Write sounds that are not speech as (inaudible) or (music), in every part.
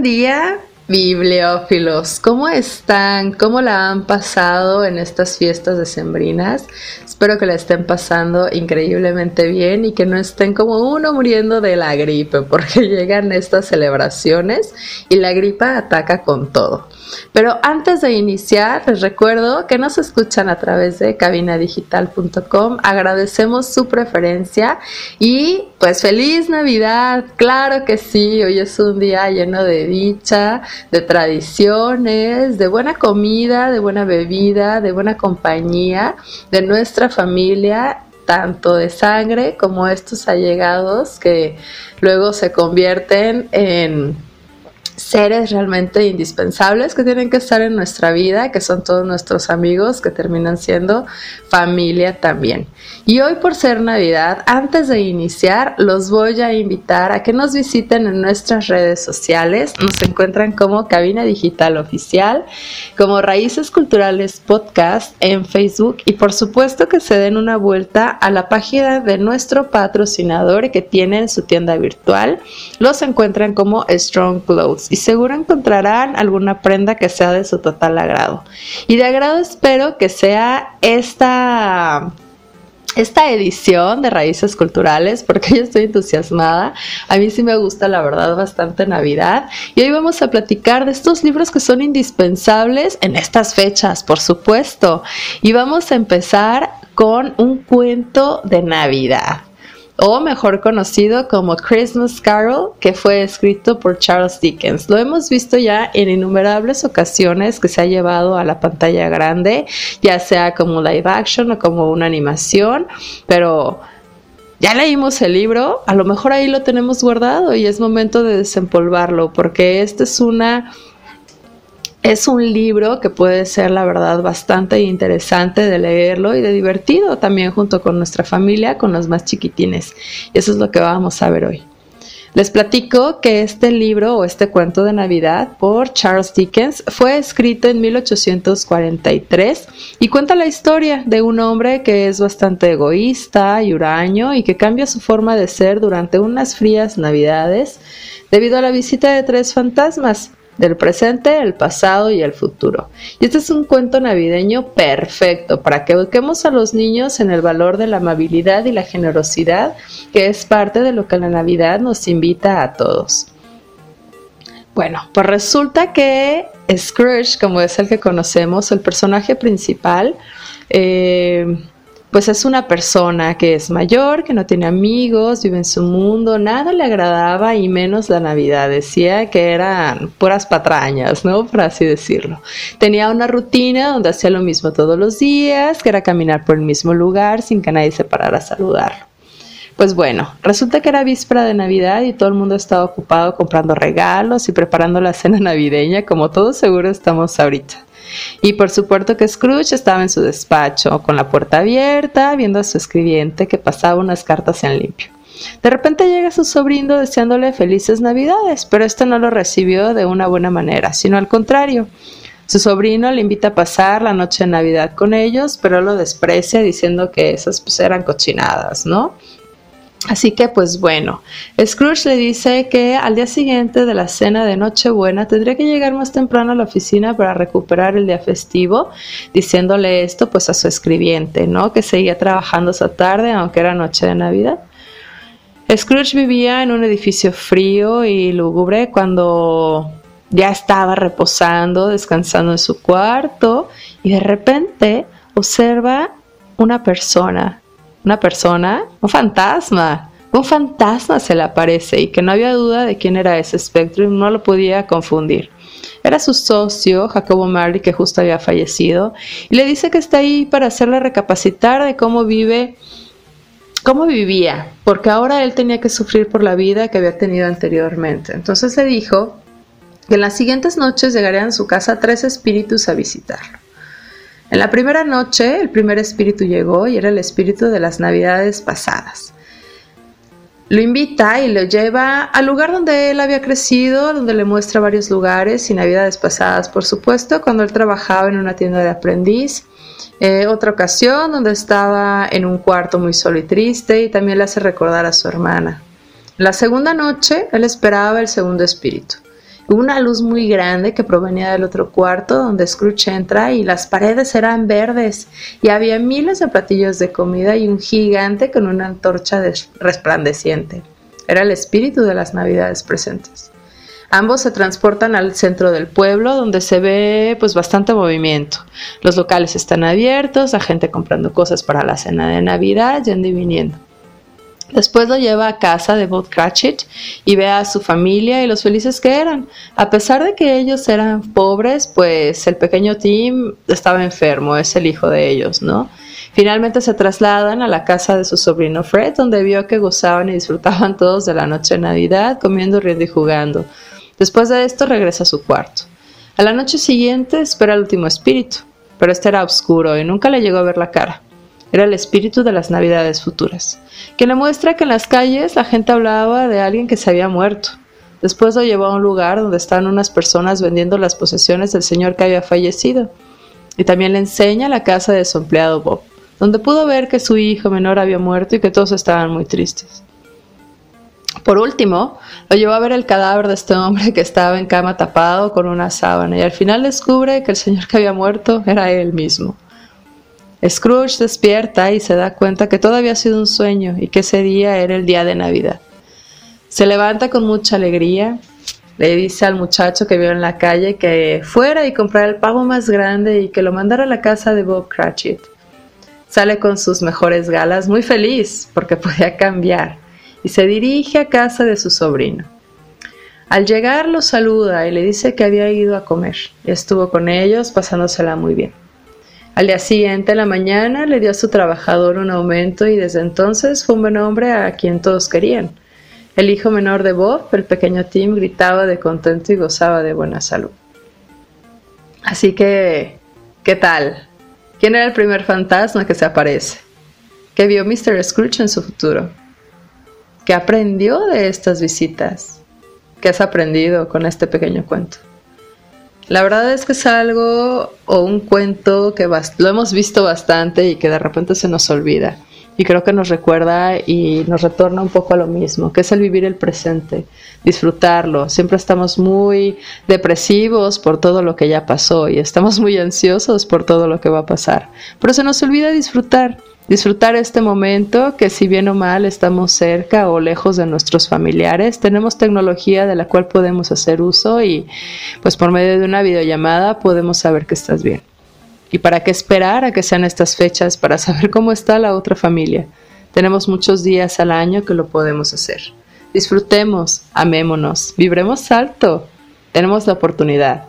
Buen día, bibliófilos. ¿Cómo están? ¿Cómo la han pasado en estas fiestas decembrinas? Espero que la estén pasando increíblemente bien y que no estén como uno muriendo de la gripe, porque (laughs) llegan estas celebraciones y la gripa ataca con todo. Pero antes de iniciar, les recuerdo que nos escuchan a través de cabinadigital.com. Agradecemos su preferencia y pues feliz Navidad. Claro que sí, hoy es un día lleno de dicha, de tradiciones, de buena comida, de buena bebida, de buena compañía, de nuestra familia tanto de sangre como estos allegados que luego se convierten en seres realmente indispensables que tienen que estar en nuestra vida, que son todos nuestros amigos, que terminan siendo familia también. Y hoy por ser Navidad, antes de iniciar, los voy a invitar a que nos visiten en nuestras redes sociales. Nos encuentran como Cabina Digital Oficial, como Raíces Culturales Podcast en Facebook y por supuesto que se den una vuelta a la página de nuestro patrocinador que tiene en su tienda virtual. Los encuentran como Strong Clothes seguro encontrarán alguna prenda que sea de su total agrado. Y de agrado espero que sea esta esta edición de Raíces Culturales, porque yo estoy entusiasmada. A mí sí me gusta, la verdad, bastante Navidad. Y hoy vamos a platicar de estos libros que son indispensables en estas fechas, por supuesto. Y vamos a empezar con un cuento de Navidad o mejor conocido como Christmas Carol, que fue escrito por Charles Dickens. Lo hemos visto ya en innumerables ocasiones que se ha llevado a la pantalla grande, ya sea como live action o como una animación, pero ya leímos el libro, a lo mejor ahí lo tenemos guardado y es momento de desempolvarlo, porque esta es una es un libro que puede ser, la verdad, bastante interesante de leerlo y de divertido también junto con nuestra familia, con los más chiquitines. Y eso es lo que vamos a ver hoy. Les platico que este libro o este cuento de Navidad por Charles Dickens fue escrito en 1843 y cuenta la historia de un hombre que es bastante egoísta y huraño y que cambia su forma de ser durante unas frías Navidades debido a la visita de tres fantasmas del presente, el pasado y el futuro. Y este es un cuento navideño perfecto para que eduquemos a los niños en el valor de la amabilidad y la generosidad, que es parte de lo que la Navidad nos invita a todos. Bueno, pues resulta que Scrooge, como es el que conocemos, el personaje principal, eh, pues es una persona que es mayor, que no tiene amigos, vive en su mundo, nada le agradaba y menos la Navidad. Decía que eran puras patrañas, ¿no? Por así decirlo. Tenía una rutina donde hacía lo mismo todos los días, que era caminar por el mismo lugar sin que nadie se parara a saludarlo. Pues bueno, resulta que era víspera de Navidad y todo el mundo estaba ocupado comprando regalos y preparando la cena navideña, como todos seguro estamos ahorita. Y por supuesto que Scrooge estaba en su despacho, con la puerta abierta, viendo a su escribiente que pasaba unas cartas en limpio. De repente llega su sobrino deseándole felices navidades, pero este no lo recibió de una buena manera, sino al contrario. Su sobrino le invita a pasar la noche de Navidad con ellos, pero lo desprecia diciendo que esas pues, eran cochinadas, ¿no? Así que pues bueno, Scrooge le dice que al día siguiente de la cena de Nochebuena tendría que llegar más temprano a la oficina para recuperar el día festivo, diciéndole esto pues a su escribiente, ¿no? Que seguía trabajando esa tarde aunque era noche de Navidad. Scrooge vivía en un edificio frío y lúgubre cuando ya estaba reposando, descansando en su cuarto y de repente observa una persona una persona, un fantasma. Un fantasma se le aparece y que no había duda de quién era ese espectro y no lo podía confundir. Era su socio, Jacobo Marley, que justo había fallecido, y le dice que está ahí para hacerle recapacitar de cómo vive, cómo vivía, porque ahora él tenía que sufrir por la vida que había tenido anteriormente. Entonces le dijo que en las siguientes noches llegarían a su casa tres espíritus a visitarlo. En la primera noche, el primer espíritu llegó y era el espíritu de las navidades pasadas. Lo invita y lo lleva al lugar donde él había crecido, donde le muestra varios lugares y navidades pasadas, por supuesto, cuando él trabajaba en una tienda de aprendiz. Eh, otra ocasión donde estaba en un cuarto muy solo y triste y también le hace recordar a su hermana. La segunda noche, él esperaba el segundo espíritu una luz muy grande que provenía del otro cuarto donde Scrooge entra y las paredes eran verdes y había miles de platillos de comida y un gigante con una antorcha resplandeciente. Era el espíritu de las navidades presentes. Ambos se transportan al centro del pueblo donde se ve pues bastante movimiento. Los locales están abiertos, la gente comprando cosas para la cena de Navidad, yendo y viniendo. Después lo lleva a casa de Bob Cratchit y ve a su familia y los felices que eran. A pesar de que ellos eran pobres, pues el pequeño Tim estaba enfermo, es el hijo de ellos, ¿no? Finalmente se trasladan a la casa de su sobrino Fred, donde vio que gozaban y disfrutaban todos de la noche de Navidad, comiendo, riendo y jugando. Después de esto regresa a su cuarto. A la noche siguiente espera el último espíritu, pero este era oscuro y nunca le llegó a ver la cara. Era el espíritu de las navidades futuras, que le muestra que en las calles la gente hablaba de alguien que se había muerto. Después lo llevó a un lugar donde estaban unas personas vendiendo las posesiones del señor que había fallecido. Y también le enseña la casa de su empleado Bob, donde pudo ver que su hijo menor había muerto y que todos estaban muy tristes. Por último, lo llevó a ver el cadáver de este hombre que estaba en cama tapado con una sábana y al final descubre que el señor que había muerto era él mismo. Scrooge despierta y se da cuenta que todo había sido un sueño y que ese día era el día de Navidad. Se levanta con mucha alegría, le dice al muchacho que vio en la calle que fuera y comprara el pavo más grande y que lo mandara a la casa de Bob Cratchit. Sale con sus mejores galas, muy feliz porque (laughs) podía cambiar, y se dirige a casa de su sobrino. Al llegar lo saluda y le dice que había ido a comer y estuvo con ellos pasándosela muy bien. Al día siguiente, en la mañana, le dio a su trabajador un aumento y desde entonces fue un buen hombre a quien todos querían. El hijo menor de Bob, el pequeño Tim, gritaba de contento y gozaba de buena salud. Así que, ¿qué tal? ¿Quién era el primer fantasma que se aparece? ¿Qué vio Mr. Scrooge en su futuro? ¿Qué aprendió de estas visitas? ¿Qué has aprendido con este pequeño cuento? La verdad es que es algo o un cuento que lo hemos visto bastante y que de repente se nos olvida. Y creo que nos recuerda y nos retorna un poco a lo mismo, que es el vivir el presente, disfrutarlo. Siempre estamos muy depresivos por todo lo que ya pasó y estamos muy ansiosos por todo lo que va a pasar. Pero se nos olvida disfrutar disfrutar este momento que si bien o mal estamos cerca o lejos de nuestros familiares, tenemos tecnología de la cual podemos hacer uso y pues por medio de una videollamada podemos saber que estás bien. ¿Y para qué esperar a que sean estas fechas para saber cómo está la otra familia? Tenemos muchos días al año que lo podemos hacer. Disfrutemos, amémonos, vibremos alto. Tenemos la oportunidad.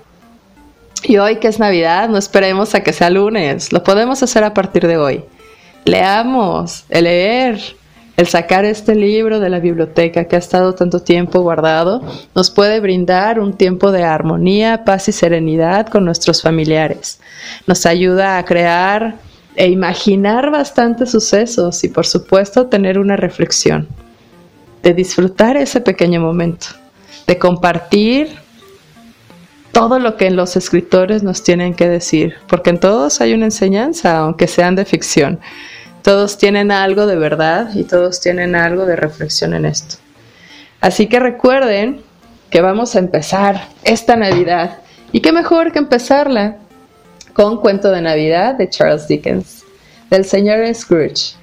Y hoy que es Navidad, no esperemos a que sea lunes, lo podemos hacer a partir de hoy leamos, el leer, el sacar este libro de la biblioteca que ha estado tanto tiempo guardado, nos puede brindar un tiempo de armonía, paz y serenidad con nuestros familiares. Nos ayuda a crear e imaginar bastantes sucesos y por supuesto tener una reflexión, de disfrutar ese pequeño momento, de compartir todo lo que los escritores nos tienen que decir, porque en todos hay una enseñanza, aunque sean de ficción. Todos tienen algo de verdad y todos tienen algo de reflexión en esto. Así que recuerden que vamos a empezar esta Navidad. Y qué mejor que empezarla con Cuento de Navidad de Charles Dickens, del señor Scrooge.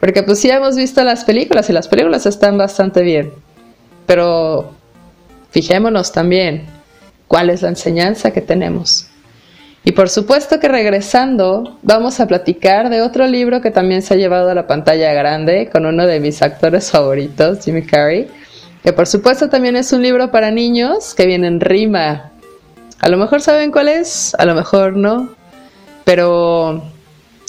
Porque pues sí hemos visto las películas y las películas están bastante bien. Pero fijémonos también cuál es la enseñanza que tenemos. Y por supuesto que regresando, vamos a platicar de otro libro que también se ha llevado a la pantalla grande con uno de mis actores favoritos, Jimmy Carrey, que por supuesto también es un libro para niños que viene en rima. A lo mejor saben cuál es, a lo mejor no, pero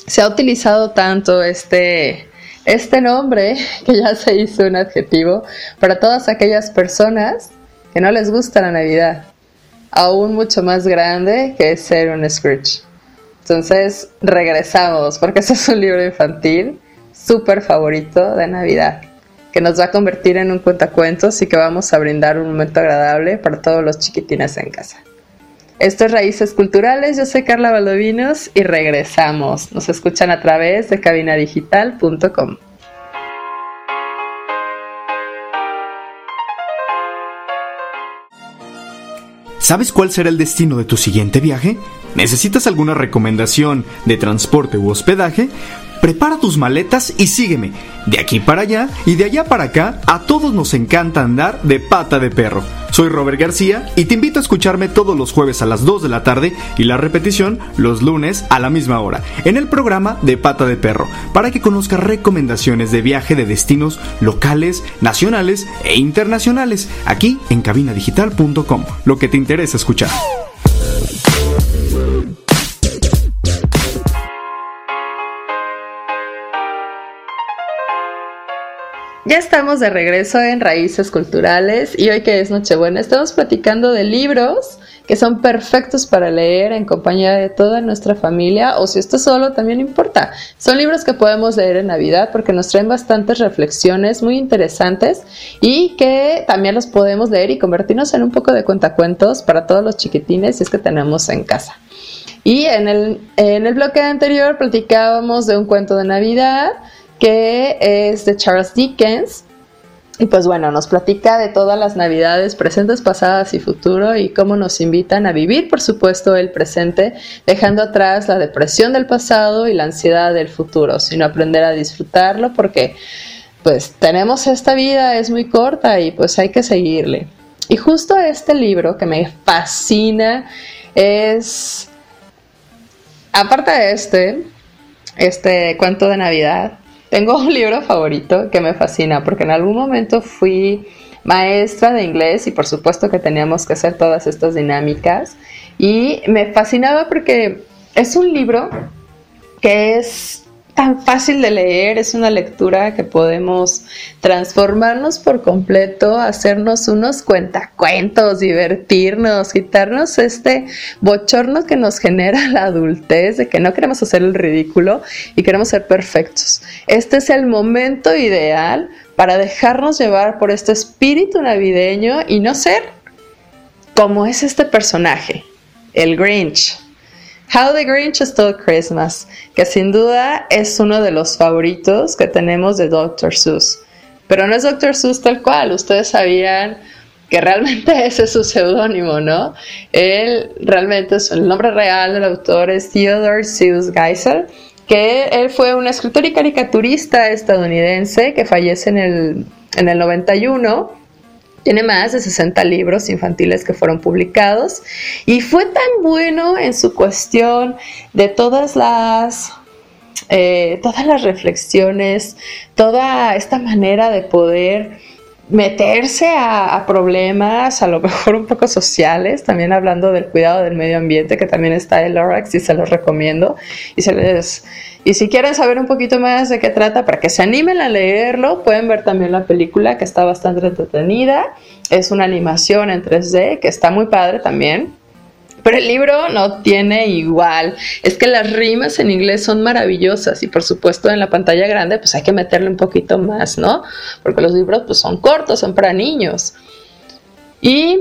se ha utilizado tanto este, este nombre (laughs) que ya se hizo un adjetivo para todas aquellas personas que no les gusta la Navidad, aún mucho más grande que es ser un Scrooge. Entonces regresamos, porque ese es un libro infantil súper favorito de Navidad, que nos va a convertir en un cuentacuentos y que vamos a brindar un momento agradable para todos los chiquitines en casa. Esto es Raíces Culturales, yo soy Carla Valdovinos y regresamos. Nos escuchan a través de cabinadigital.com. ¿Sabes cuál será el destino de tu siguiente viaje? ¿Necesitas alguna recomendación de transporte u hospedaje? Prepara tus maletas y sígueme. De aquí para allá y de allá para acá, a todos nos encanta andar de pata de perro. Soy Robert García y te invito a escucharme todos los jueves a las 2 de la tarde y la repetición los lunes a la misma hora en el programa de Pata de Perro para que conozcas recomendaciones de viaje de destinos locales, nacionales e internacionales aquí en cabinadigital.com. Lo que te interesa escuchar. Ya estamos de regreso en Raíces Culturales y hoy que es Nochebuena estamos platicando de libros que son perfectos para leer en compañía de toda nuestra familia o si estás solo también importa. Son libros que podemos leer en Navidad porque nos traen bastantes reflexiones muy interesantes y que también los podemos leer y convertirnos en un poco de cuentacuentos para todos los chiquitines si es que tenemos en casa. Y en el, en el bloque anterior platicábamos de un cuento de Navidad que es de Charles Dickens. Y pues bueno, nos platica de todas las navidades presentes, pasadas y futuro y cómo nos invitan a vivir, por supuesto, el presente, dejando atrás la depresión del pasado y la ansiedad del futuro, sino aprender a disfrutarlo porque pues tenemos esta vida, es muy corta y pues hay que seguirle. Y justo este libro que me fascina es, aparte de este, este cuento de Navidad, tengo un libro favorito que me fascina porque en algún momento fui maestra de inglés y por supuesto que teníamos que hacer todas estas dinámicas. Y me fascinaba porque es un libro que es tan fácil de leer, es una lectura que podemos transformarnos por completo, hacernos unos cuentacuentos, divertirnos, quitarnos este bochorno que nos genera (laughs) la adultez, de que no queremos hacer el ridículo y queremos ser perfectos. Este es el momento ideal para dejarnos llevar por este espíritu navideño y no ser como es este personaje, el Grinch How the Grinch Stole Christmas, que sin duda es uno de los favoritos que tenemos de Dr. Seuss. Pero no es Dr. Seuss tal cual, ustedes sabían que realmente (laughs) ese es su seudónimo, ¿no? Él realmente el nombre real del autor es Theodore Seuss Geisel, que él fue un escritor y caricaturista estadounidense que fallece en el, en el 91 tiene más de 60 libros infantiles que fueron publicados y fue tan bueno en su cuestión de todas las eh, todas las reflexiones, toda esta manera de poder meterse a, problemas, a lo mejor un poco sociales, también hablando del cuidado del medio ambiente, que también está el Lorax y se los recomiendo. Y, se les, y si quieren saber un poquito más de qué trata, para que se animen a leerlo, pueden ver también la película que está bastante entretenida. Es una animación en 3D que está muy padre también. Pero el libro no tiene igual. Es que las rimas en inglés son maravillosas y por supuesto en la pantalla grande pues hay que meterle un poquito más, ¿no? Porque los libros pues son cortos, son para niños. Y,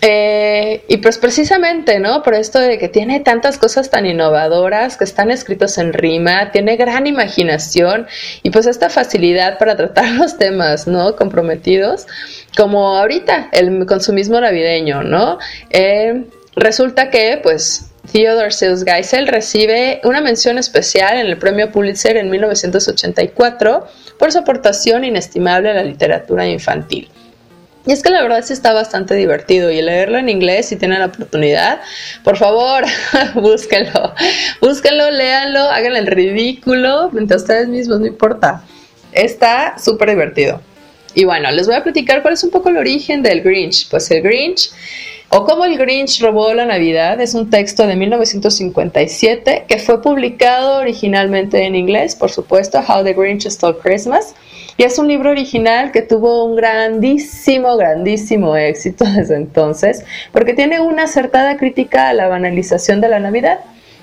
eh, y pues precisamente, ¿no? Por esto de que tiene tantas cosas tan innovadoras que están escritos en rima, tiene gran imaginación y pues esta facilidad para tratar (laughs) los temas, ¿no? Comprometidos, como ahorita el consumismo navideño, ¿no? Eh, Resulta que, pues, Theodore Seuss Geisel recibe una mención especial en el premio Pulitzer en 1984 por su aportación inestimable a la literatura infantil. Y es que la verdad sí está bastante divertido y leerlo en inglés si tienen la oportunidad, por favor, (laughs) búsquenlo, búsquenlo, léanlo, hagan el ridículo entre ustedes mismos, no importa. Está súper divertido. Y bueno, les voy a platicar cuál es un poco el origen del Grinch. Pues el Grinch O cómo el Grinch robó la Navidad es un texto de 1957 que fue publicado originalmente en inglés, por supuesto, How the Grinch Stole Christmas. Y es un libro original que tuvo un grandísimo, grandísimo éxito (laughs) desde entonces, porque tiene una acertada crítica a la banalización de la Navidad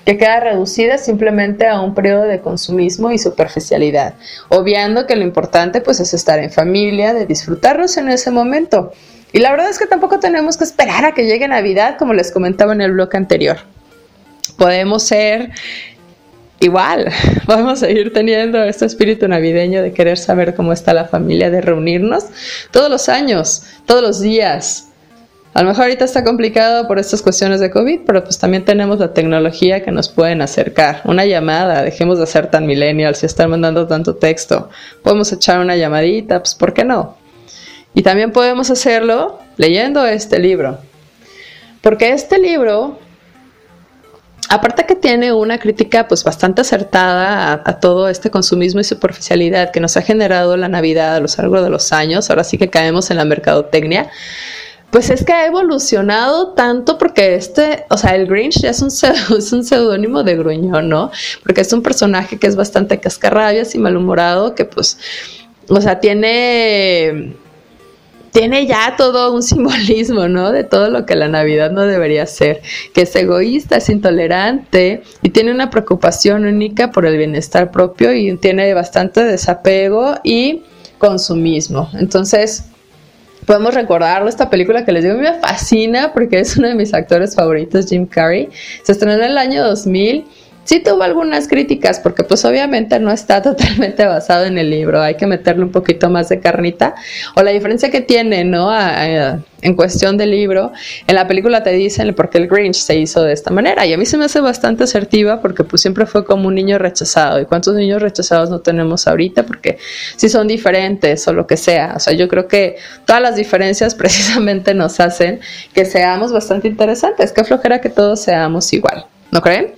que queda reducida simplemente a un periodo de consumismo y superficialidad, obviando que lo importante pues es estar en familia, de disfrutarnos en ese momento. Y la verdad es que tampoco tenemos que esperar a que llegue Navidad, como les comentaba en el blog anterior. Podemos ser igual, (laughs) podemos seguir teniendo este espíritu navideño de querer saber cómo está la familia, de reunirnos todos los años, todos los días, a lo mejor ahorita está complicado por estas cuestiones de COVID, pero pues también tenemos la tecnología que nos pueden acercar. Una llamada, dejemos de ser tan millennials y estar mandando tanto texto. Podemos echar una llamadita, pues ¿por qué no? Y también podemos hacerlo leyendo este libro. Porque este libro, aparte que tiene una crítica pues bastante acertada a, todo este consumismo y superficialidad que nos ha generado la Navidad a lo largo de los años, ahora sí que caemos en la mercadotecnia, pues es que ha evolucionado tanto porque este, o sea, el Grinch ya es un, (laughs) es un seudónimo de gruñón, ¿no? Porque es un personaje que es bastante cascarrabias y malhumorado, que pues, o sea, tiene, tiene ya todo un simbolismo, ¿no? De todo lo que la Navidad no debería ser, que es egoísta, es intolerante y tiene una preocupación única por el bienestar propio y tiene bastante desapego y consumismo. Entonces, podemos recordarlo, esta película que les digo, me fascina porque es uno de mis actores favoritos, Jim Carrey. Se estrenó en el año 2000. Sí tuvo algunas críticas porque pues obviamente no está (laughs) totalmente basado en el libro, hay que meterle un poquito más de carnita. O la diferencia que tiene, ¿no? en cuestión del libro, en la película te dicen por qué el Grinch se hizo de esta manera. Y a mí se me hace bastante asertiva porque pues siempre fue como un niño rechazado. ¿Y cuántos niños rechazados no tenemos ahorita? Porque si son diferentes o lo que sea. O sea, yo creo que todas las diferencias (laughs) precisamente nos hacen que seamos bastante interesantes. Qué flojera que todos seamos igual. ¿No creen?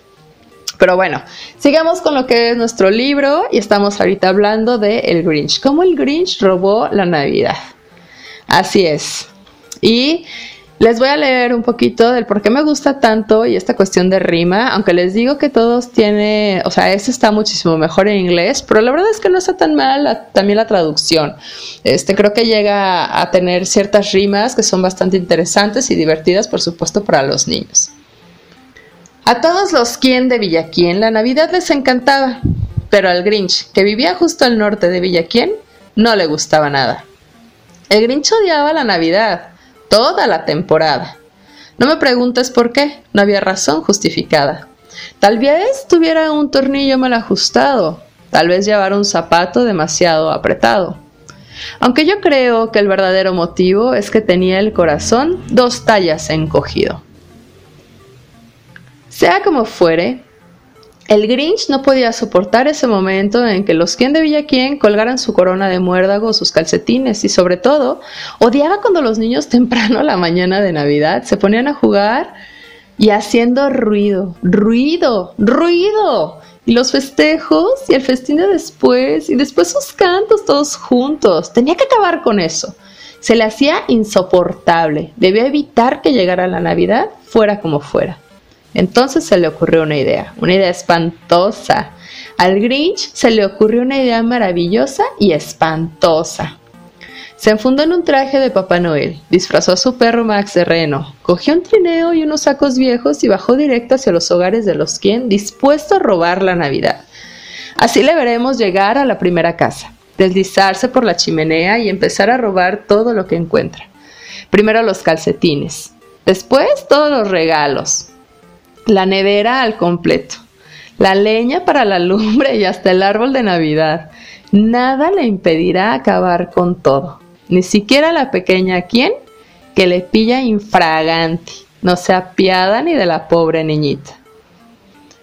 Pero bueno, sigamos con lo que es nuestro libro y estamos ahorita hablando de El Grinch. ¿Cómo el Grinch robó la Navidad? Así es. Y les voy a leer un poquito del por qué me gusta tanto y esta cuestión de rima, aunque les digo que todos tiene, o sea, este está muchísimo mejor en inglés, pero la verdad es que no está tan mal también la traducción. Este creo que llega a tener ciertas rimas que son bastante interesantes y divertidas, por supuesto, para los niños. A todos los quien de Villaquien la Navidad les encantaba, pero al Grinch, que vivía justo al norte de Villaquien, no le gustaba nada. El Grinch odiaba la Navidad toda la temporada. No me preguntes por qué, no había razón justificada. Tal vez tuviera un tornillo mal ajustado, tal vez llevara un zapato demasiado apretado. Aunque yo creo que el verdadero motivo es que tenía el corazón dos tallas encogido. Sea como fuere, el Grinch no podía soportar ese momento en que los quien de Villaquien colgaran su corona de muérdago o sus calcetines y sobre todo odiaba cuando los niños temprano la mañana de Navidad se ponían a jugar y haciendo ruido, ruido, ruido. Y los festejos y el festín de después y después sus cantos todos juntos. Tenía que acabar con eso. Se le hacía insoportable. Debía evitar que llegara la Navidad fuera como fuera. Entonces se le ocurrió una idea, una idea espantosa. Al Grinch se le ocurrió una idea maravillosa y espantosa. Se enfundó en un traje de Papá Noel, disfrazó a su perro Max de reno, cogió un trineo y unos sacos viejos y bajó directo hacia los hogares de los quien, dispuesto a robar la Navidad. Así le veremos llegar a la primera casa, deslizarse por la chimenea y empezar a robar todo lo que encuentra. Primero los calcetines, después todos los regalos, la nevera al completo, la leña para la lumbre y hasta el árbol de Navidad. Nada le impedirá acabar con todo, ni siquiera la pequeña quien que le pilla infragante, no se apiada ni de la pobre niñita.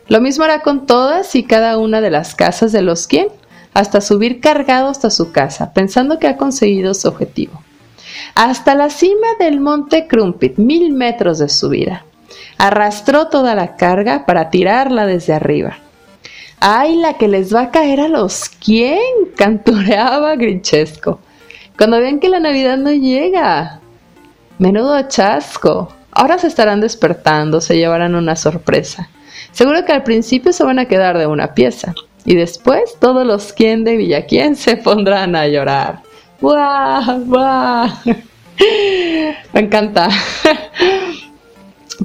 Lo mismo hará con todas y cada una de las casas de los quien, hasta subir cargado hasta su casa, pensando que ha conseguido su objetivo. Hasta la cima del monte Crumpit, mil metros de subida arrastró toda la carga para tirarla desde arriba. ¡Ay, la que les va a caer a los quién! (laughs) cantureaba Grinchesco. Cuando ven que la Navidad no llega. Menudo chasco. ahora se estarán despertando, se llevarán una sorpresa. Seguro que al principio se van a quedar de una pieza y después todos los quien de Villaquien se pondrán a llorar. ¡Guau! ¡Guau! (laughs) Me encanta. (laughs)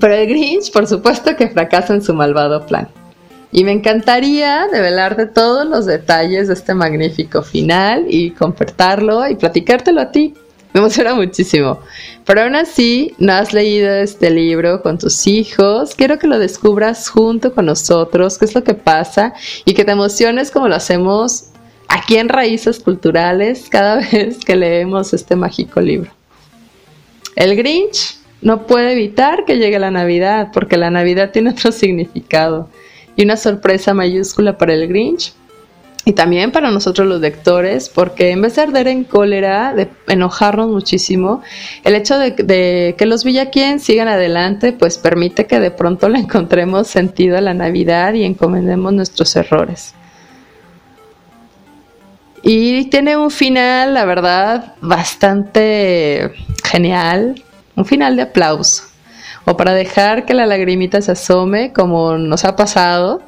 Pero el Grinch, por supuesto que fracasa en su malvado plan. Y me encantaría develarte todos los detalles de este magnífico final y compartirlo y platicártelo a ti. Me emociona muchísimo. Pero aún así, no has leído este libro con tus hijos. Quiero que lo descubras junto con nosotros, qué es lo que pasa y que te emociones como lo hacemos aquí en Raíces Culturales cada (laughs) vez que leemos este mágico libro. El Grinch no puede evitar que llegue la Navidad porque la Navidad tiene otro significado y una sorpresa mayúscula para el Grinch y también para nosotros los lectores, porque en vez de arder en cólera, de enojarnos muchísimo, el hecho de, que los Villaquien sigan adelante, pues permite que de pronto le encontremos sentido a la Navidad y encomendemos nuestros errores. Y tiene un final, la verdad, bastante genial, un final de aplauso o para dejar que la lagrimita se asome, como nos ha pasado,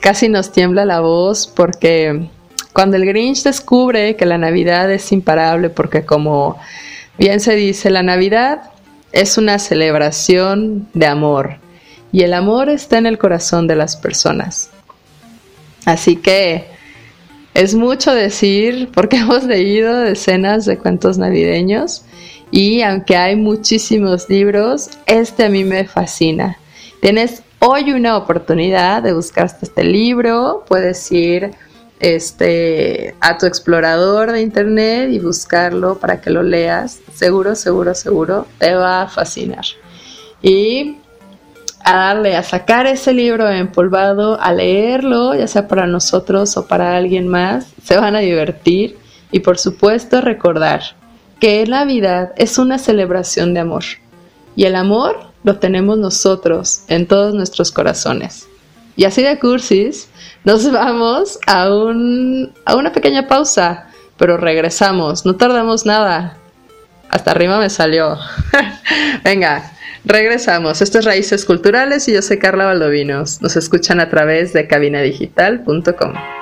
casi nos tiembla la voz porque cuando el Grinch descubre que la Navidad es imparable, porque como bien se dice, la Navidad es una celebración de amor y el amor está en el corazón de las personas. Así que es mucho decir porque (laughs) hemos leído decenas de cuentos navideños y aunque hay muchísimos libros, este a mí me fascina. Tienes hoy una oportunidad de buscar este libro, puedes ir este, a tu explorador de internet y buscarlo para que lo leas. Seguro, seguro, seguro, te va a fascinar. Y a darle, a sacar ese libro empolvado, a leerlo, ya sea para nosotros o para alguien más, se van a divertir y por supuesto recordar que Navidad es una celebración de amor. Y el amor lo tenemos nosotros en todos nuestros corazones. Y así de cursis, nos vamos a, un, a una pequeña pausa, pero regresamos, no tardamos nada. Hasta arriba me salió. (laughs) Venga, regresamos. Esto es Raíces Culturales y yo soy Carla Valdovinos. Nos escuchan a través de cabinadigital.com.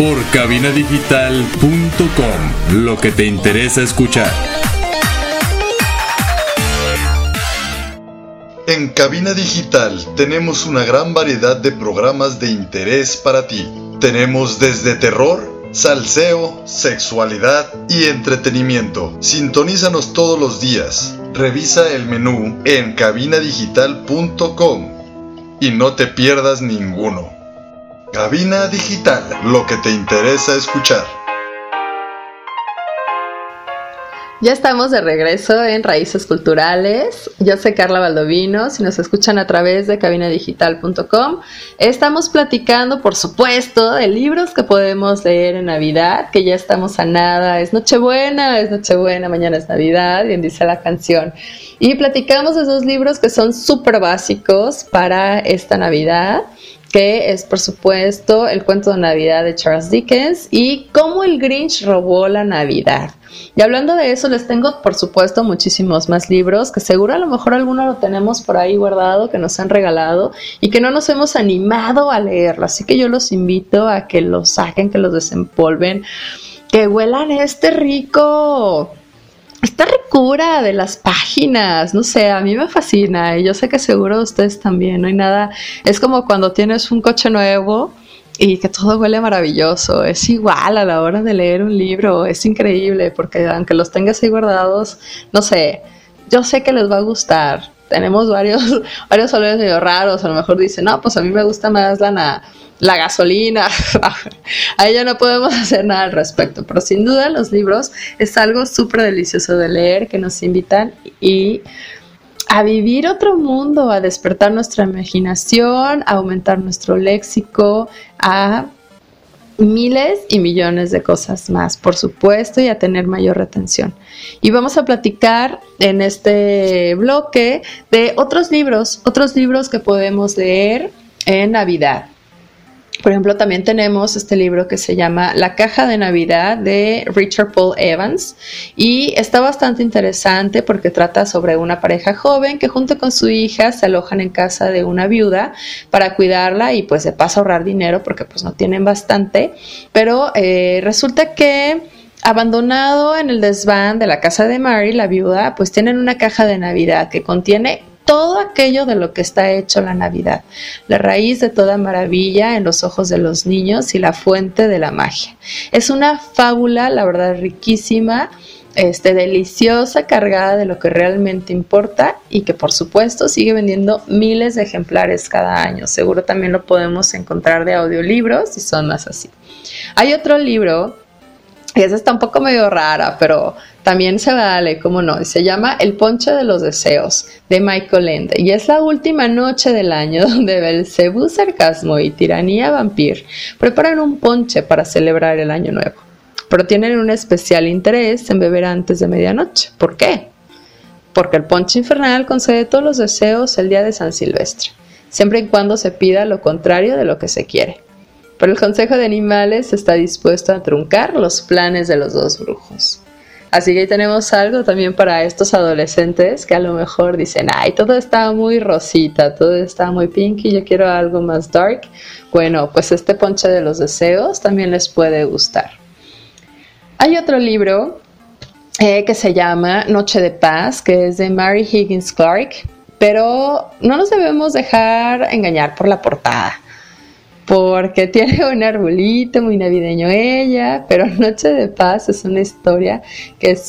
por cabinadigital.com, lo que te interesa escuchar. En Cabina Digital tenemos una gran variedad de programas de interés para ti. Tenemos desde terror, salseo, sexualidad y entretenimiento. Sintonízanos todos los días. Revisa el menú en cabinadigital.com y no te pierdas ninguno. Cabina Digital, lo que te interesa escuchar. Ya estamos de regreso en Raíces Culturales. Yo soy Carla Baldovino. Si nos escuchan a través de cabinadigital.com, estamos platicando, por supuesto, de libros que podemos leer en Navidad, que ya estamos a nada. Es Nochebuena, es Nochebuena, mañana es Navidad, bien dice la canción. Y platicamos de esos libros que son súper básicos para esta Navidad que es por supuesto el cuento de Navidad de Charles Dickens y cómo el Grinch robó la Navidad. Y hablando de eso, les tengo por supuesto muchísimos más libros que seguro a lo mejor alguno lo tenemos por ahí guardado, que nos han regalado y que no nos hemos animado a leerlo. Así que yo los invito a que los saquen, que los desempolven, que huelan este rico esta ricura de las páginas, no sé, a mí me fascina y yo sé que seguro ustedes también, no hay nada, es como cuando tienes un coche nuevo y que todo huele maravilloso, es igual a la hora de leer un libro, es increíble porque aunque los tengas ahí guardados, no sé, yo sé que les va a gustar tenemos varios, (laughs) varios olores medio raros, a lo mejor dicen, no, pues a mí me gusta más la, la gasolina, (laughs) ahí ya no podemos (laughs) hacer nada al respecto, pero sin duda los libros es algo súper delicioso de leer que nos invitan y a vivir otro mundo, a despertar nuestra imaginación, a aumentar nuestro léxico, a miles y millones de cosas más, por supuesto, y a tener mayor retención. Y vamos a platicar en este bloque de otros libros, otros libros que podemos leer en Navidad. Por ejemplo, también tenemos este libro que se llama La caja de Navidad de Richard Paul Evans. Y está bastante interesante porque trata sobre una pareja joven que junto con su hija se alojan en casa de una viuda para cuidarla y pues se pasa a ahorrar dinero porque pues no tienen bastante, pero eh, resulta que abandonado en el desván de la casa de Mary, la viuda, pues tienen una caja de Navidad que contiene todo aquello de lo que está hecho la Navidad, la raíz de toda maravilla en los ojos de los niños y la fuente de la magia. Es una fábula, la verdad, riquísima. Este, deliciosa, cargada de lo que realmente importa y que por supuesto sigue vendiendo miles de ejemplares cada año. Seguro también lo podemos encontrar de audiolibros y son más así. Hay otro libro esa está un poco medio rara, pero también se vale, como no. Se llama El Ponche de los Deseos, de Michael Ende. Y es la última noche del año (laughs) donde Belcebú, sarcasmo y tiranía vampir preparan un ponche para celebrar el año nuevo. Pero tienen un especial interés en beber antes de medianoche. ¿Por qué? Porque el ponche infernal concede todos los deseos el día de San Silvestre, siempre y cuando se pida lo contrario de lo que se quiere pero el Consejo de Animales está dispuesto a truncar los planes de los dos brujos. Así que ahí tenemos algo también para estos adolescentes que a lo mejor dicen, ay, todo está muy rosita, todo está muy pinky, yo quiero algo más dark. Bueno, pues este ponche de los deseos también les puede gustar. Hay otro libro eh, que se llama Noche de Paz, que es de Mary Higgins Clark, pero no nos debemos dejar engañar por la portada porque tiene un arbolito muy navideño ella, pero Noche de Paz es una historia que es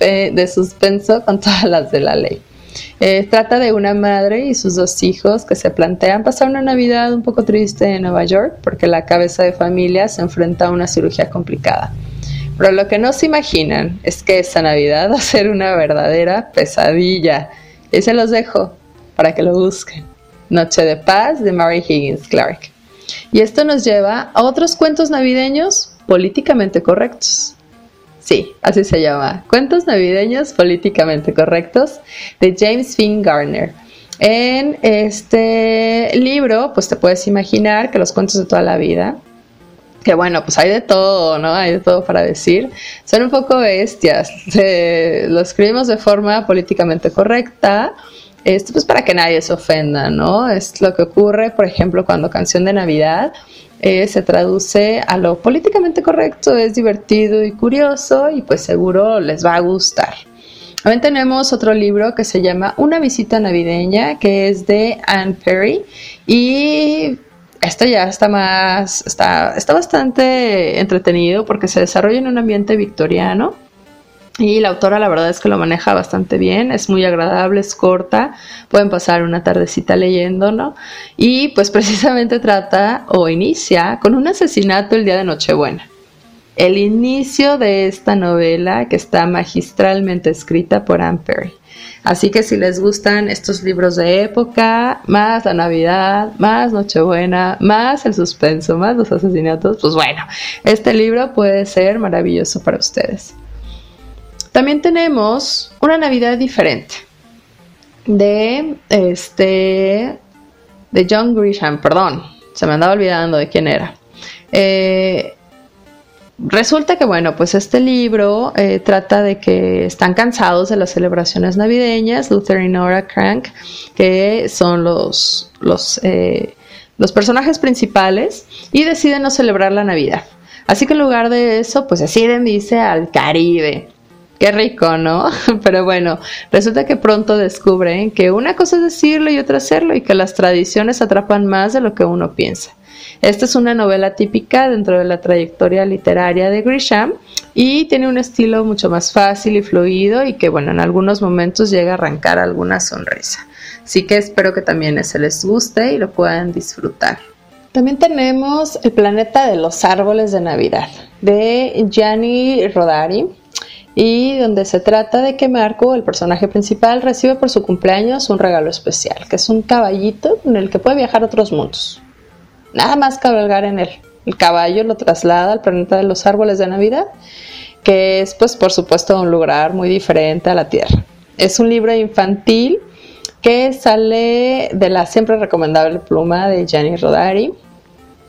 de suspenso con todas las de la ley. Eh, trata de una madre y sus dos hijos que se plantean pasar una Navidad un poco triste en Nueva York porque la cabeza de familia se enfrenta a una cirugía complicada. Pero lo que no se imaginan es que esa Navidad va a ser una verdadera pesadilla. Y se los dejo para que lo busquen. Noche de Paz de Mary Higgins Clark. Y esto nos lleva a otros cuentos navideños políticamente correctos. Sí, así se llama. Cuentos navideños políticamente correctos de James Finn Garner. En este libro, pues te puedes imaginar que los cuentos de toda la vida, que bueno, pues hay de todo, ¿no? Hay de todo para decir. Son un poco bestias. (laughs) lo escribimos de forma políticamente correcta esto pues para que nadie se ofenda, ¿no? Es lo que ocurre, por ejemplo, cuando canción de Navidad eh, se traduce a lo políticamente correcto, es divertido y curioso y pues seguro les va a gustar. También tenemos otro libro que se llama Una visita navideña, que es de Anne Perry y esto ya está más, está, está bastante entretenido porque se desarrolla en un ambiente victoriano y la autora la verdad es que lo maneja bastante bien, es muy agradable, es corta, pueden pasar una tardecita leyendo. Y pues (laughs) precisamente trata o inicia con un asesinato el día de Nochebuena. El inicio de esta novela que está magistralmente escrita por Anne Perry. Así que si les gustan estos libros de época, más la Navidad, más Nochebuena, más el suspenso, más los asesinatos, pues bueno, este libro puede ser maravilloso para ustedes. También tenemos una Navidad diferente de este de John Grisham, perdón, se me andaba olvidando de quién era. Eh, resulta que, bueno, pues este libro eh, trata de que están cansados de las celebraciones navideñas, Luther y Nora Crank, que son los, los, eh, los personajes principales, y deciden no celebrar la Navidad. Así que en lugar de eso, pues deciden irse al Caribe Qué rico, ¿no? (laughs) Pero bueno, resulta que pronto descubren que una cosa es decirlo y otra hacerlo y que las tradiciones atrapan más de lo que uno piensa. Esta es una novela típica dentro de la trayectoria literaria de Grisham y tiene un estilo mucho más fácil y fluido y que bueno, en algunos momentos llega a arrancar alguna sonrisa. Así que espero que también se les guste y lo puedan disfrutar. También tenemos El planeta de los árboles de Navidad de Gianni Rodari y donde se trata de que Marco, el personaje principal, recibe por su cumpleaños un regalo especial, que es un caballito en el que puede viajar a otros mundos. Nada más cabalgar en él. El caballo lo traslada al planeta de los árboles de Navidad, que es pues por supuesto un lugar muy diferente a la Tierra. Es un libro infantil que sale de la siempre recomendable pluma de Gianni Rodari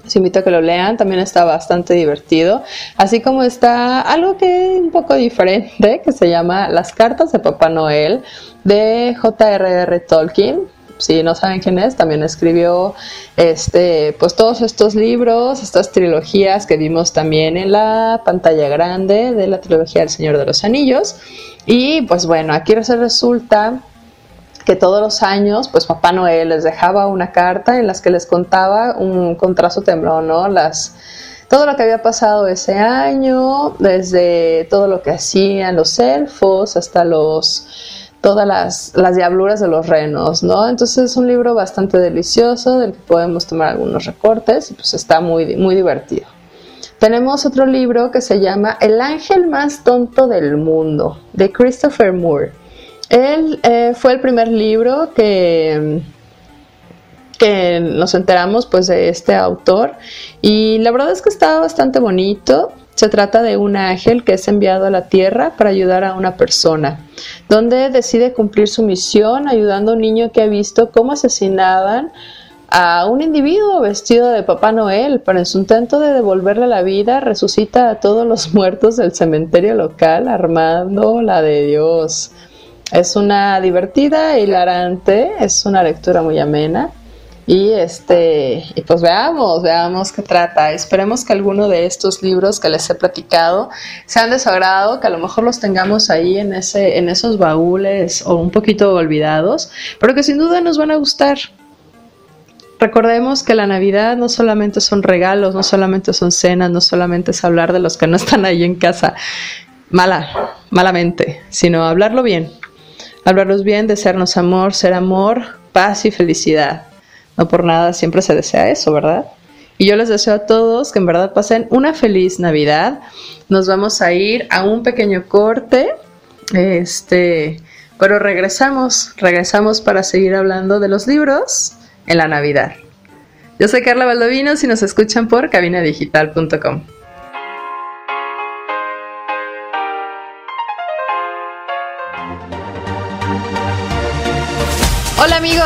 os invito a que lo lean, también está bastante divertido. Así como está algo que es un poco diferente, (laughs) que se llama Las cartas de Papá Noel, de J.R.R. Tolkien. Si no saben quién es, también escribió este, pues todos estos libros, estas trilogías que vimos también en la pantalla grande de la trilogía del Señor de los Anillos. Y pues bueno, aquí se resulta que todos los años, pues Papá Noel les dejaba una carta en las que les contaba un contrazo temblón, ¿no? Las, todo lo que había pasado ese año, desde todo lo que hacían los elfos hasta los todas las, las diabluras de los renos, ¿no? Entonces es un libro bastante delicioso del que podemos tomar algunos recortes y pues está muy, muy divertido. Tenemos otro libro que se llama El ángel más tonto del mundo, de Christopher Moore. Él eh, fue el primer libro que, que nos enteramos pues de este autor y la verdad es que está bastante bonito. Se trata de un ángel que es enviado a la tierra para ayudar a una persona, donde decide cumplir su misión ayudando a un niño que ha visto cómo asesinaban a un individuo vestido de Papá Noel para en su intento de devolverle la vida resucita a todos los (laughs) muertos del cementerio local armando la de Dios. Es una divertida, hilarante, es una lectura muy amena. Y este, y pues veamos, veamos qué trata. Esperemos que alguno de estos libros que les he platicado sean de su agrado, que a lo mejor los tengamos ahí en ese, en esos baúles o un poquito olvidados, pero que sin duda nos van a gustar. Recordemos que la Navidad no solamente son regalos, no solamente son cenas, no solamente es hablar de los que no están ahí en casa mala, malamente, sino hablarlo bien, Hablarlos bien, desearnos amor, ser amor, paz y felicidad. No por nada siempre se desea eso, ¿verdad? Y yo les deseo a todos que en verdad pasen una feliz Navidad. Nos vamos a ir a un pequeño corte. Este, pero regresamos, regresamos para seguir hablando de los libros en la Navidad. Yo soy Carla Valdovinos y nos escuchan por cabinadigital.com.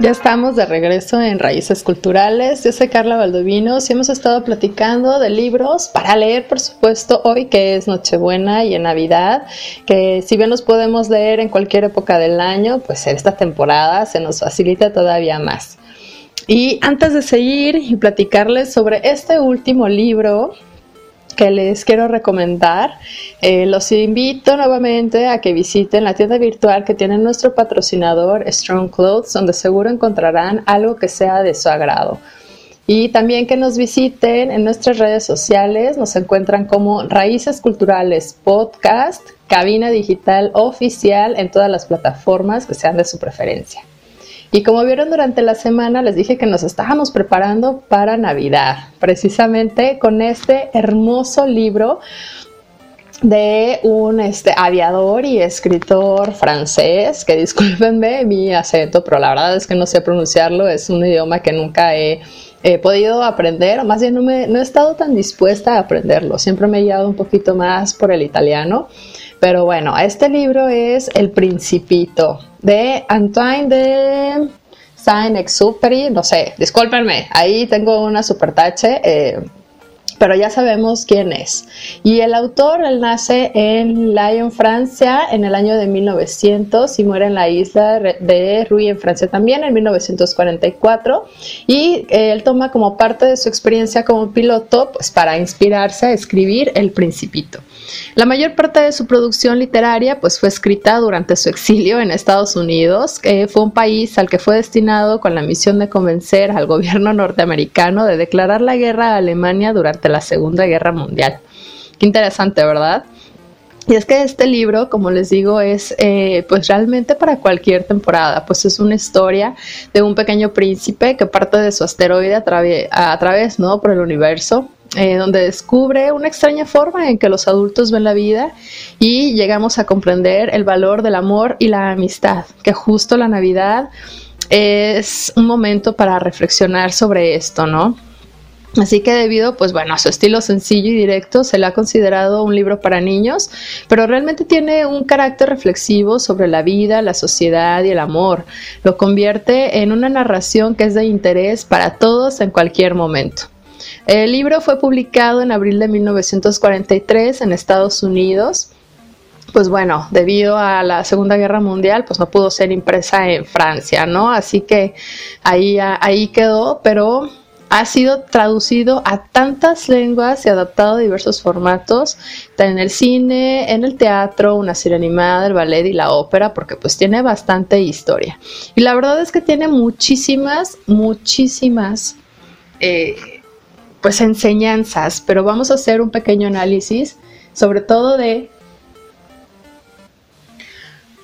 Ya estamos de regreso en Raíces Culturales. Yo soy Carla Valdovinos y hemos estado platicando de libros para leer, por supuesto, hoy que es Nochebuena y en Navidad, que si bien los podemos leer en cualquier época del año, pues en esta temporada se nos facilita todavía más. Y antes de seguir y platicarles sobre este último libro que les quiero recomendar. Eh, los invito nuevamente a que visiten la tienda virtual que tiene nuestro patrocinador Strong Clothes, donde seguro encontrarán algo que sea de su agrado. Y también que nos visiten en nuestras redes sociales, nos encuentran como Raíces Culturales Podcast, Cabina Digital Oficial en todas las plataformas que sean de su preferencia. Y como vieron durante la semana, les dije que nos estábamos preparando para Navidad, precisamente con este hermoso libro de un este, aviador y escritor francés, que discúlpenme (laughs) mi acento, pero la verdad es que no sé pronunciarlo, es un idioma que nunca he, podido aprender, o más bien no, me, no he estado tan dispuesta a aprenderlo, siempre me he guiado un poquito más por el italiano Pero bueno, este libro es El Principito de Antoine de Saint-Exupéry, no sé, discúlpenme, ahí tengo una super tache, eh, pero ya sabemos quién es. Y el autor, él nace en Lyon, Francia, en el año de 1900 y muere en la isla de Rui, en Francia también, en 1944. Y eh, él toma como parte de su experiencia como piloto, pues para inspirarse a escribir El Principito. La mayor parte de su producción literaria pues fue escrita durante su exilio en Estados Unidos, que fue un país al que fue destinado con la misión de convencer al gobierno norteamericano de declarar la guerra a Alemania durante la Segunda Guerra Mundial. Qué interesante, ¿verdad? Y es que este libro, como les digo, es eh, pues realmente para cualquier temporada, pues es una historia de un pequeño príncipe que parte de su asteroide a, a través, ¿no? Por el universo, eh, donde descubre una extraña forma en que los adultos ven la vida y llegamos a comprender el valor del amor y la amistad, que justo la Navidad es un momento para reflexionar sobre esto, ¿no? Así que debido, pues bueno, a su estilo sencillo y directo, se le ha considerado un libro para niños, pero realmente tiene un carácter reflexivo sobre la vida, la sociedad y el amor. Lo convierte en una narración que es de interés para todos en cualquier momento. El libro fue publicado en abril de 1943 en Estados Unidos. Pues bueno, debido a la Segunda Guerra Mundial, pues no pudo ser impresa en Francia, ¿no? Así que ahí, ahí quedó, pero ha sido traducido a tantas lenguas y adaptado a diversos formatos, en el cine, en el teatro, una serie animada, el ballet y la ópera, porque pues tiene bastante historia. Y la verdad es que tiene muchísimas, muchísimas eh, pues enseñanzas, pero vamos a hacer un pequeño análisis sobre todo de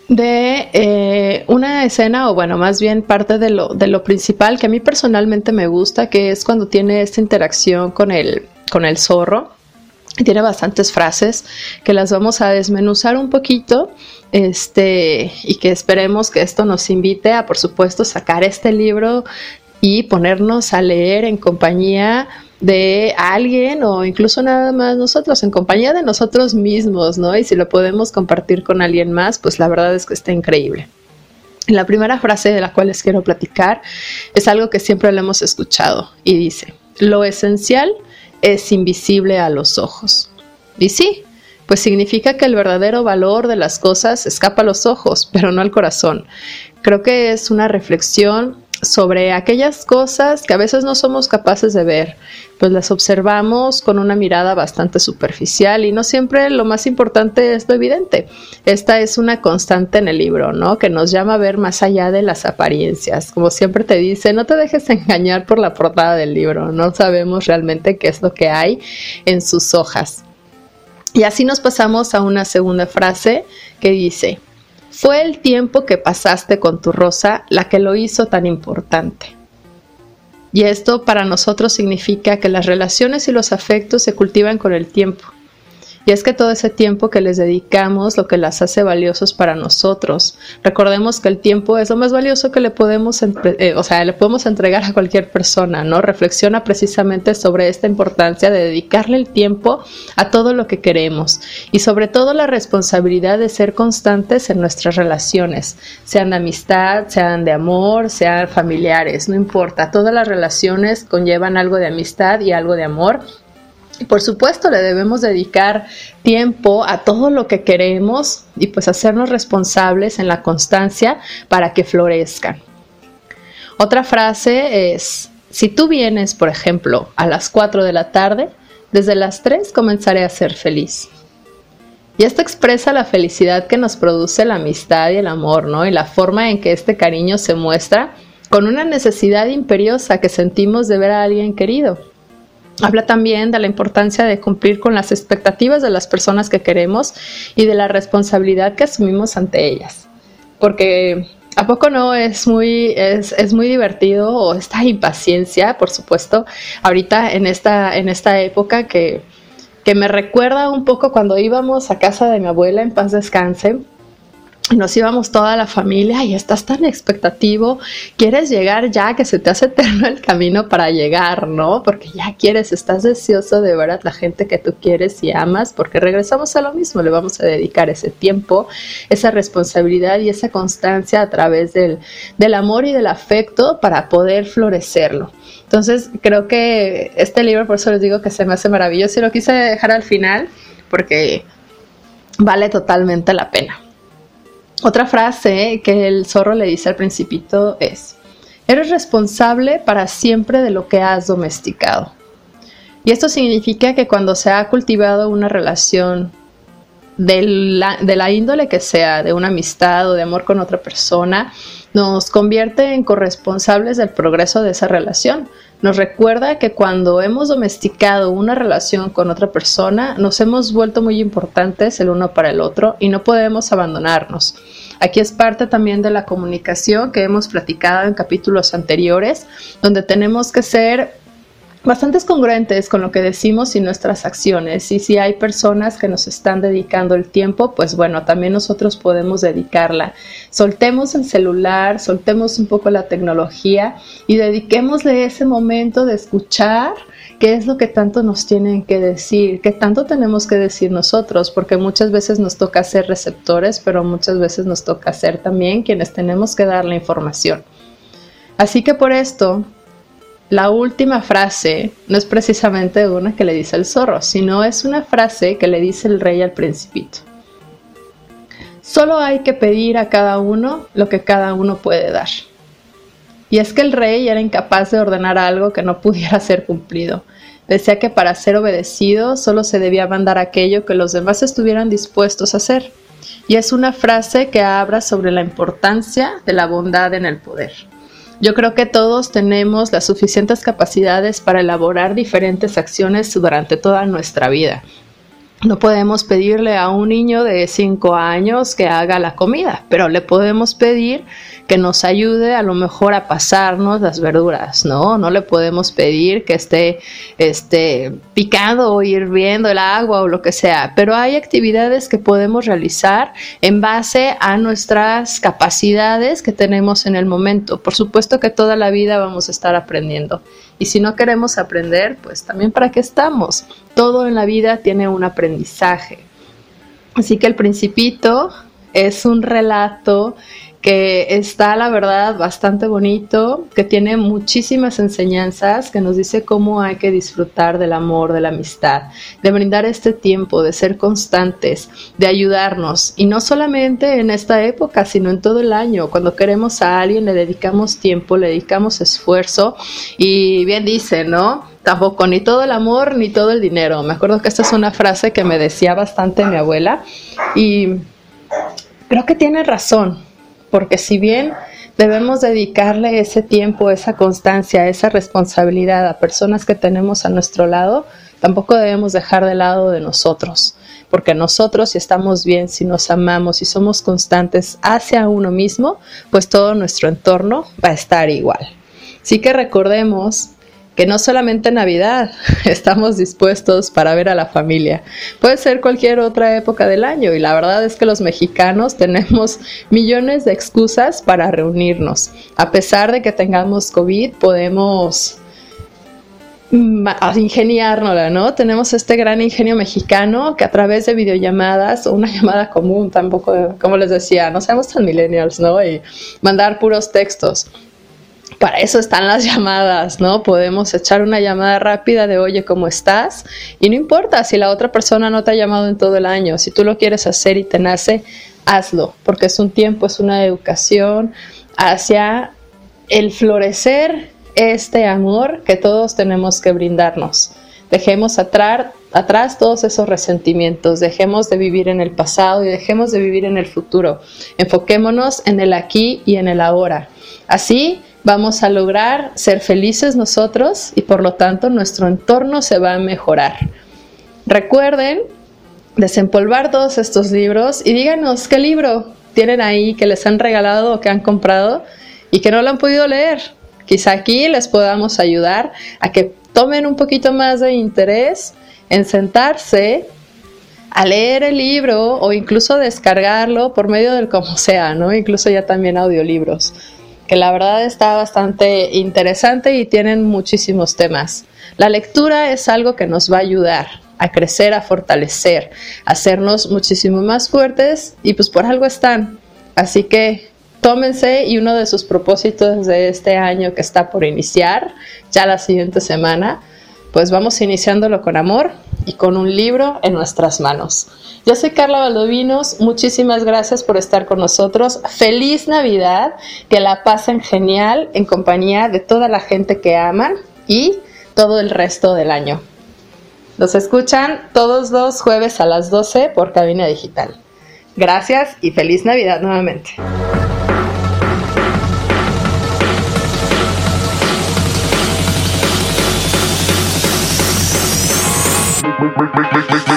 de eh, una escena, o bueno, más bien parte de lo, de lo principal que a mí personalmente me gusta, que es cuando tiene esta interacción con el, con el zorro. Tiene bastantes frases que las vamos a desmenuzar un poquito este, y que esperemos que esto nos invite a, por supuesto, sacar este libro y ponernos a leer en compañía de alguien o incluso nada más nosotros, en compañía de nosotros mismos, ¿no? Y si lo podemos compartir con alguien más, pues la verdad es que está increíble. La primera frase de la cual les quiero platicar es algo que siempre le hemos escuchado y dice, lo esencial es invisible a los ojos. Y sí, pues significa que el verdadero valor de las cosas escapa a los ojos, pero no al corazón. Creo que es una reflexión sobre aquellas cosas que a veces no somos capaces de ver, pues las observamos con una mirada bastante superficial y no siempre lo más importante es lo evidente. Esta es una constante en el libro, ¿no? Que nos llama a ver más allá de las apariencias. Como siempre te dice, no te dejes engañar por la portada del libro, no sabemos realmente qué es lo que hay en sus hojas. Y así nos pasamos a una segunda frase que dice, fue el tiempo que pasaste con tu rosa la que lo hizo tan importante. Y esto para nosotros significa que las relaciones y los afectos se cultivan con el tiempo. Y es que todo ese tiempo que les dedicamos lo que las hace valiosos para nosotros. Recordemos que el tiempo es lo más valioso que le podemos, eh, o sea, le podemos entregar a cualquier persona, ¿no? Reflexiona precisamente sobre esta importancia de dedicarle el tiempo a todo lo que queremos y sobre todo la responsabilidad de ser constantes en nuestras relaciones, sean de amistad, sean de amor, sean familiares, no importa. Todas las relaciones conllevan algo de amistad y algo de amor por supuesto le debemos dedicar tiempo a todo lo que queremos y pues hacernos responsables en la constancia para que florezcan. Otra frase es, si tú vienes, por ejemplo, a las 4 de la tarde, desde las 3 comenzaré a ser feliz. Y esto expresa la felicidad que nos produce la amistad y el amor, ¿no? Y la forma en que este cariño se muestra con una necesidad imperiosa que sentimos de ver a alguien querido. Habla también de la importancia de cumplir con las expectativas de las personas que queremos y de la responsabilidad que asumimos ante ellas. Porque ¿A poco no es muy, es, muy divertido o esta impaciencia, por supuesto, ahorita en esta, en esta época que, que me recuerda un poco cuando íbamos a casa de mi abuela en paz descanse nos íbamos toda la familia y estás tan expectativo, quieres llegar ya que se te hace eterno el camino para llegar, ¿no? Porque ya quieres, estás deseoso de ver a la gente que tú quieres y amas, porque regresamos a lo mismo, le vamos a dedicar ese tiempo, esa responsabilidad y esa constancia a través del, del amor y del afecto para poder florecerlo. Entonces, creo que este libro, por eso les digo que se me hace maravilloso y lo quise dejar al final porque vale totalmente la pena. Otra frase que el zorro le dice al principito es, eres responsable para siempre de lo que has domesticado. Y esto significa que cuando se ha cultivado una relación de la, índole que sea, de una amistad o de amor con otra persona, nos convierte en corresponsables del progreso de esa relación. Nos recuerda que cuando hemos domesticado una relación con otra persona, nos hemos vuelto muy importantes el uno para el otro y no podemos abandonarnos. Aquí es parte también de la comunicación que hemos platicado en capítulos anteriores, donde tenemos que ser bastante congruentes con lo que decimos y nuestras acciones. Y si hay personas que nos están dedicando el tiempo, pues bueno, también nosotros podemos dedicarla. Soltemos el celular, soltemos un poco la tecnología y dediquémosle ese momento de escuchar qué es lo que tanto nos tienen que decir, qué tanto tenemos que decir nosotros, porque muchas veces nos toca ser receptores, pero muchas veces nos toca ser también quienes tenemos que dar la información. Así que por esto, la última frase no es precisamente una que le dice el zorro, sino es una frase que le dice el rey al principito. Solo hay que pedir a cada uno lo que cada uno puede dar. Y es que el rey era incapaz de ordenar algo que no pudiera ser cumplido. Decía que para ser obedecido solo se debía mandar aquello que los demás estuvieran dispuestos a hacer. Y es una frase que habla sobre la importancia de la bondad en el poder. Yo creo que todos tenemos las suficientes capacidades para elaborar diferentes acciones durante toda nuestra vida. No podemos pedirle a un niño de 5 años que haga la comida, pero le podemos pedir que nos ayude a lo mejor a pasarnos las verduras, ¿no? No le podemos pedir que esté este, picando o hirviendo el agua o lo que sea, pero hay actividades que podemos realizar en base a nuestras capacidades que tenemos en el momento. Por supuesto que toda la vida vamos a estar aprendiendo. Y si no queremos aprender, pues también para qué estamos. Todo en la vida tiene un aprendizaje. Así que el principito es un relato que está, la verdad, bastante bonito, que tiene muchísimas enseñanzas, que nos dice cómo hay que disfrutar del amor, de la amistad, de brindar este tiempo, de ser constantes, de ayudarnos. Y no solamente en esta época, sino en todo el año. Cuando queremos a alguien, le dedicamos tiempo, le dedicamos esfuerzo. Y bien dice, ¿no? Tampoco ni todo el amor ni todo el dinero. Me acuerdo que esta es una frase que me decía bastante mi abuela. Y creo que tiene razón porque si bien debemos dedicarle ese tiempo, esa constancia, esa responsabilidad a personas que tenemos a nuestro lado, tampoco debemos dejar de lado de nosotros, porque nosotros si estamos bien, si nos amamos, si somos constantes hacia uno mismo, pues todo nuestro entorno va a estar igual. Así que recordemos que no solamente en Navidad (laughs) estamos dispuestos para ver a la familia, puede ser cualquier otra época del año y la verdad es que los mexicanos (laughs) tenemos millones de excusas para reunirnos. A pesar de que tengamos COVID, podemos ingeniárnosla, ¿no? Tenemos este gran ingenio mexicano que a través de videollamadas o una (laughs) llamada común, tampoco, como les decía, no seamos tan millennials, ¿no? Y mandar puros textos para eso están las llamadas, ¿no? Podemos echar una llamada rápida de, oye, ¿cómo estás? Y no importa si la otra persona no te ha llamado en todo el año, si tú lo quieres hacer y te nace, hazlo, porque es un tiempo, es una educación hacia el florecer este amor que todos tenemos que brindarnos. Dejemos atrás, atrás todos esos resentimientos, dejemos de vivir en el pasado y dejemos de vivir en el futuro. Enfoquémonos en el aquí y en el ahora. Así vamos a lograr ser felices nosotros y por lo tanto nuestro entorno se va a mejorar. Recuerden desempolvar todos estos libros y díganos qué libro tienen ahí que les han regalado o que han comprado y que no lo han podido leer. Quizá aquí les podamos ayudar a que tomen un poquito más de interés en sentarse a leer el libro o incluso descargarlo por medio del como sea, ¿no? Incluso ya también audiolibros, que la verdad está bastante interesante y tienen muchísimos temas. La lectura es algo que nos va a ayudar a crecer, a fortalecer, a hacernos muchísimo más fuertes y pues por algo están. Así que tómense y uno de sus propósitos de este año que está por iniciar, ya la siguiente semana, pues vamos iniciándolo con amor y con un libro en nuestras manos. Yo soy Carla Valdovinos, muchísimas gracias por estar con nosotros. Feliz Navidad, que la pasen genial en compañía de toda la gente que aman y todo el resto del año. Los escuchan todos los jueves a las 12 por Cabina Digital. Gracias y feliz Navidad nuevamente. Make, make, make, make,